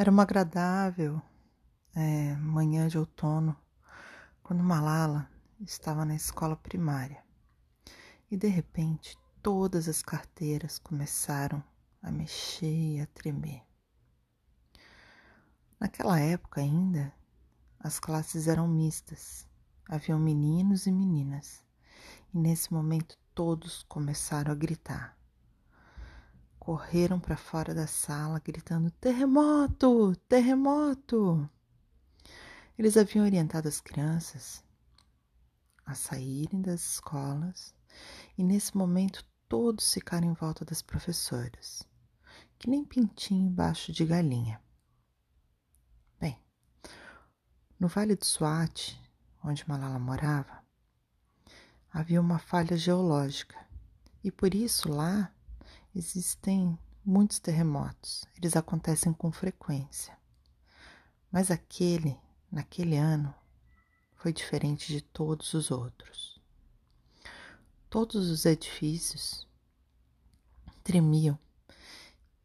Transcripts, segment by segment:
Era uma agradável é, manhã de outono quando Malala estava na escola primária. E de repente todas as carteiras começaram a mexer e a tremer. Naquela época ainda, as classes eram mistas, haviam meninos e meninas, e nesse momento todos começaram a gritar correram para fora da sala gritando: Terremoto! Terremoto! Eles haviam orientado as crianças a saírem das escolas e nesse momento todos ficaram em volta das professoras, que nem pintinho embaixo de galinha. Bem, no Vale do Swat, onde Malala morava, havia uma falha geológica e por isso lá Existem muitos terremotos, eles acontecem com frequência. Mas aquele, naquele ano, foi diferente de todos os outros. Todos os edifícios tremiam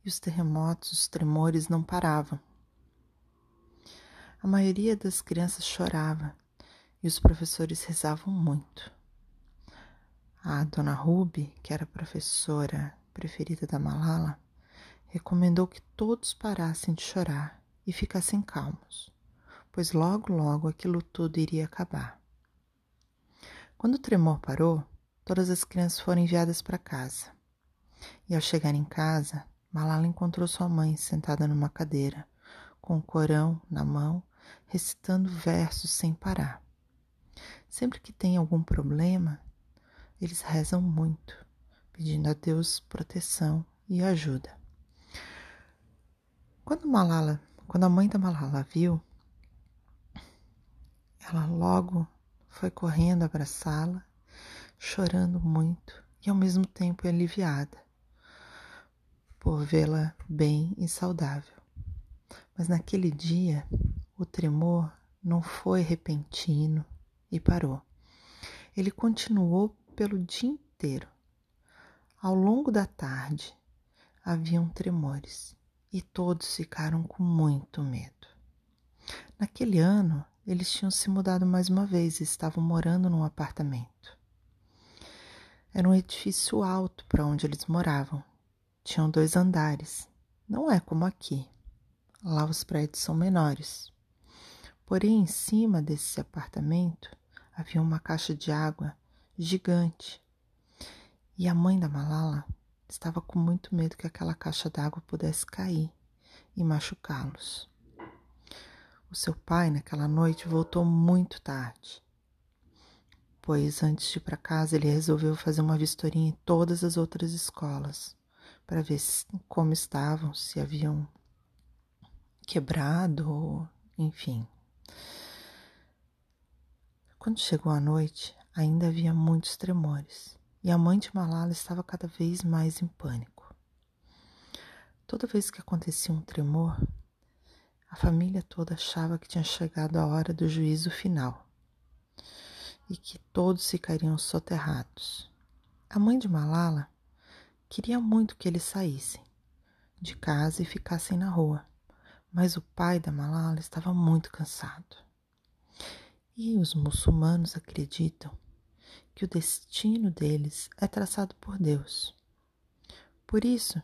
e os terremotos, os tremores não paravam. A maioria das crianças chorava e os professores rezavam muito. A dona Ruby, que era professora preferida da Malala, recomendou que todos parassem de chorar e ficassem calmos, pois logo, logo aquilo tudo iria acabar. Quando o tremor parou, todas as crianças foram enviadas para casa. E ao chegar em casa, Malala encontrou sua mãe sentada numa cadeira, com o Corão na mão, recitando versos sem parar. Sempre que tem algum problema, eles rezam muito pedindo a Deus proteção e ajuda. Quando Malala, quando a mãe da Malala viu, ela logo foi correndo abraçá-la, chorando muito e ao mesmo tempo aliviada por vê-la bem e saudável. Mas naquele dia, o tremor não foi repentino e parou. Ele continuou pelo dia inteiro. Ao longo da tarde haviam tremores e todos ficaram com muito medo. Naquele ano, eles tinham se mudado mais uma vez e estavam morando num apartamento. Era um edifício alto para onde eles moravam. Tinham dois andares. Não é como aqui. Lá os prédios são menores. Porém, em cima desse apartamento havia uma caixa de água gigante e a mãe da Malala estava com muito medo que aquela caixa d'água pudesse cair e machucá-los. O seu pai, naquela noite, voltou muito tarde, pois antes de ir para casa ele resolveu fazer uma vistoria em todas as outras escolas para ver como estavam, se haviam quebrado, enfim. Quando chegou a noite, ainda havia muitos tremores e a mãe de Malala estava cada vez mais em pânico. Toda vez que acontecia um tremor, a família toda achava que tinha chegado a hora do juízo final e que todos ficariam soterrados. A mãe de Malala queria muito que eles saíssem de casa e ficassem na rua, mas o pai da Malala estava muito cansado. E os muçulmanos acreditam que o destino deles é traçado por Deus. Por isso,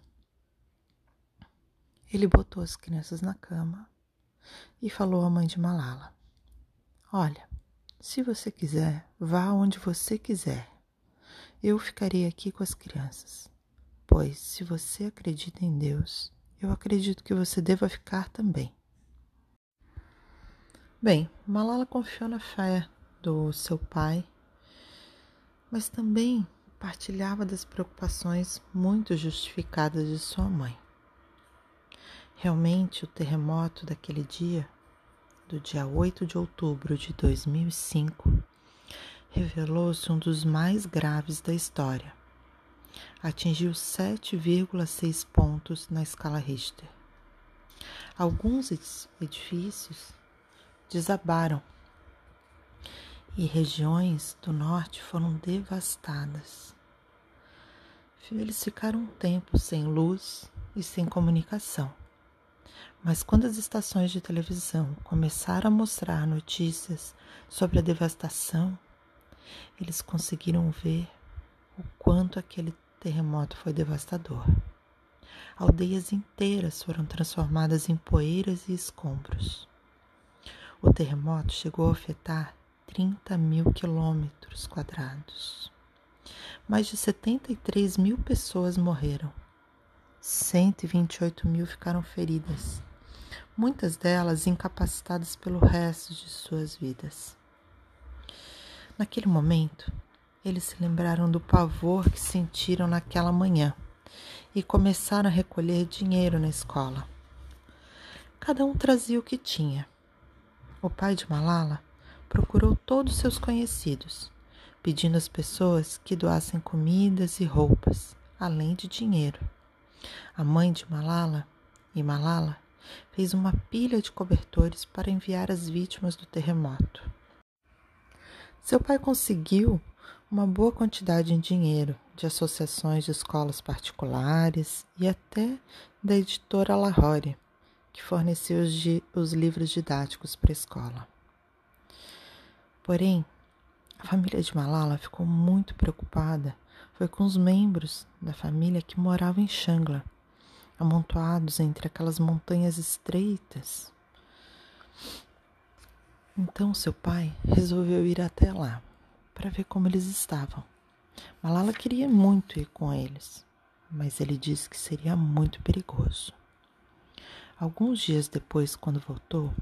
ele botou as crianças na cama e falou à mãe de Malala: Olha, se você quiser, vá onde você quiser. Eu ficarei aqui com as crianças, pois se você acredita em Deus, eu acredito que você deva ficar também. Bem, Malala confiou na fé do seu pai mas também partilhava das preocupações muito justificadas de sua mãe. Realmente, o terremoto daquele dia, do dia 8 de outubro de 2005, revelou-se um dos mais graves da história. Atingiu 7,6 pontos na escala Richter. Alguns edifícios desabaram e regiões do norte foram devastadas. Eles ficaram um tempo sem luz e sem comunicação. Mas quando as estações de televisão começaram a mostrar notícias sobre a devastação, eles conseguiram ver o quanto aquele terremoto foi devastador. Aldeias inteiras foram transformadas em poeiras e escombros. O terremoto chegou a afetar 30 mil quilômetros quadrados. Mais de 73 mil pessoas morreram. 128 mil ficaram feridas, muitas delas incapacitadas pelo resto de suas vidas. Naquele momento, eles se lembraram do pavor que sentiram naquela manhã e começaram a recolher dinheiro na escola. Cada um trazia o que tinha. O pai de Malala procurou todos seus conhecidos, pedindo às pessoas que doassem comidas e roupas, além de dinheiro. A mãe de Malala e Malala fez uma pilha de cobertores para enviar às vítimas do terremoto. Seu pai conseguiu uma boa quantidade em dinheiro de associações de escolas particulares e até da editora Lahore, que fornecia os, os livros didáticos para a escola. Porém, a família de Malala ficou muito preocupada foi com os membros da família que moravam em Shangla, amontoados entre aquelas montanhas estreitas. Então seu pai resolveu ir até lá para ver como eles estavam. Malala queria muito ir com eles, mas ele disse que seria muito perigoso. Alguns dias depois, quando voltou,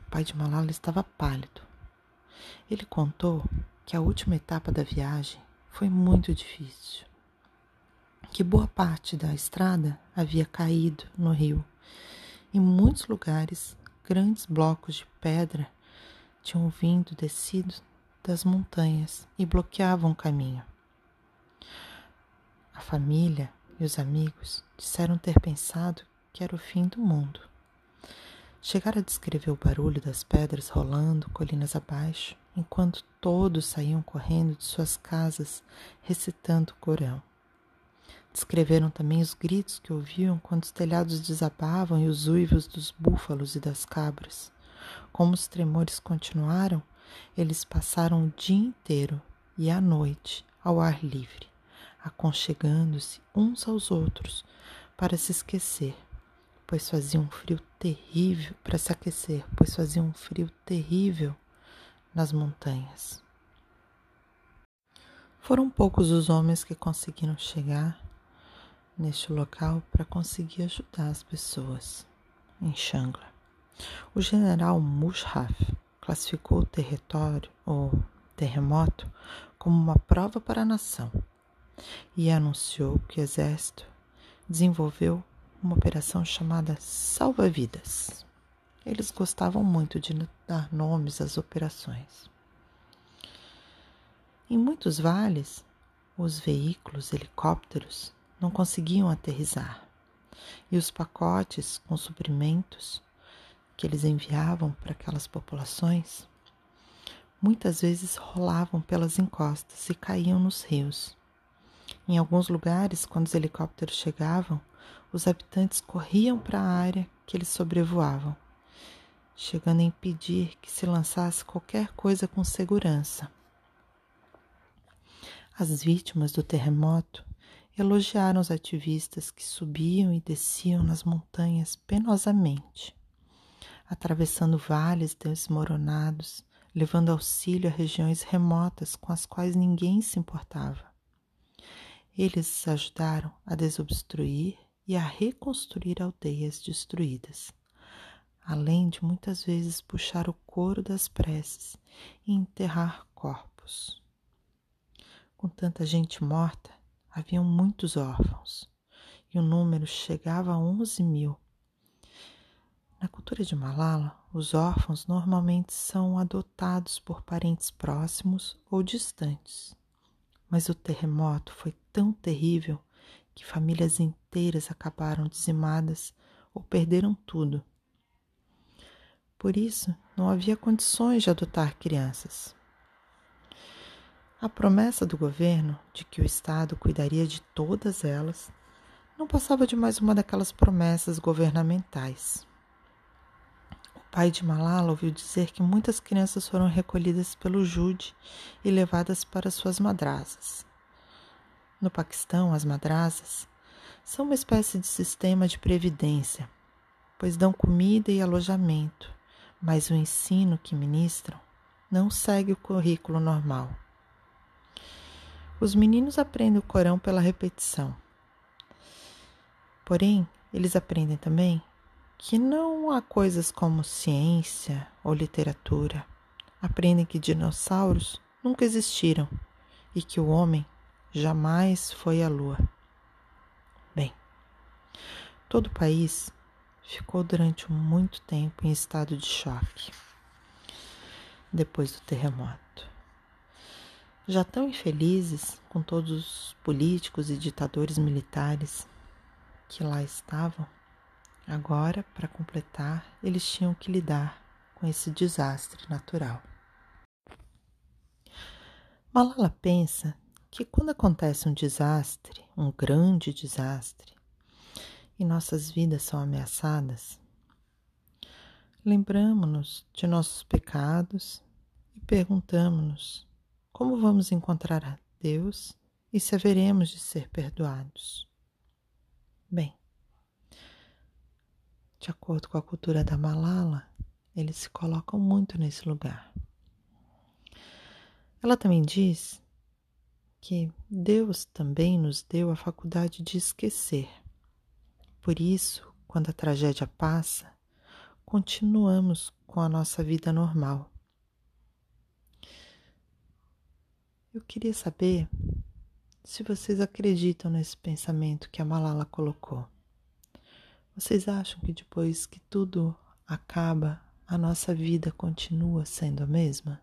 o pai de Malala estava pálido. Ele contou que a última etapa da viagem foi muito difícil. Que boa parte da estrada havia caído no rio. Em muitos lugares, grandes blocos de pedra tinham vindo descido das montanhas e bloqueavam o caminho. A família e os amigos disseram ter pensado que era o fim do mundo. Chegaram a descrever o barulho das pedras rolando colinas abaixo, enquanto todos saíam correndo de suas casas recitando o Corão. Descreveram também os gritos que ouviam quando os telhados desabavam e os uivos dos búfalos e das cabras. Como os tremores continuaram, eles passaram o dia inteiro e a noite ao ar livre, aconchegando-se uns aos outros para se esquecer, pois fazia um frio terrível para se aquecer, pois fazia um frio terrível nas montanhas. Foram poucos os homens que conseguiram chegar neste local para conseguir ajudar as pessoas em Shangla. O general Mushraf classificou o território ou terremoto como uma prova para a nação e anunciou que o exército desenvolveu uma operação chamada Salva Vidas. Eles gostavam muito de dar nomes às operações. Em muitos vales, os veículos helicópteros não conseguiam aterrizar e os pacotes com suprimentos que eles enviavam para aquelas populações muitas vezes rolavam pelas encostas e caíam nos rios. Em alguns lugares, quando os helicópteros chegavam, os habitantes corriam para a área que eles sobrevoavam, chegando a impedir que se lançasse qualquer coisa com segurança. As vítimas do terremoto elogiaram os ativistas que subiam e desciam nas montanhas penosamente, atravessando vales desmoronados, levando auxílio a regiões remotas com as quais ninguém se importava. Eles ajudaram a desobstruir e a reconstruir aldeias destruídas, além de muitas vezes puxar o couro das preces e enterrar corpos. Com tanta gente morta, haviam muitos órfãos, e o número chegava a 11 mil. Na cultura de Malala, os órfãos normalmente são adotados por parentes próximos ou distantes. Mas o terremoto foi tão terrível que famílias inteiras acabaram dizimadas ou perderam tudo. Por isso, não havia condições de adotar crianças. A promessa do governo de que o Estado cuidaria de todas elas não passava de mais uma daquelas promessas governamentais. O pai de Malala ouviu dizer que muitas crianças foram recolhidas pelo Jude e levadas para suas madrasas. No Paquistão, as madrasas são uma espécie de sistema de previdência, pois dão comida e alojamento, mas o ensino que ministram não segue o currículo normal. Os meninos aprendem o Corão pela repetição Porém, eles aprendem também que não há coisas como ciência ou literatura. Aprendem que dinossauros nunca existiram e que o homem jamais foi à lua. Bem, todo o país ficou durante muito tempo em estado de choque depois do terremoto. Já tão infelizes com todos os políticos e ditadores militares que lá estavam, agora, para completar, eles tinham que lidar com esse desastre natural. Malala pensa que quando acontece um desastre, um grande desastre, e nossas vidas são ameaçadas, lembramos-nos de nossos pecados e perguntamos-nos como vamos encontrar Deus e se haveremos de ser perdoados. Bem, de acordo com a cultura da Malala, eles se colocam muito nesse lugar. Ela também diz que Deus também nos deu a faculdade de esquecer. Por isso, quando a tragédia passa, continuamos com a nossa vida normal. Eu queria saber se vocês acreditam nesse pensamento que a Malala colocou. Vocês acham que depois que tudo acaba, a nossa vida continua sendo a mesma?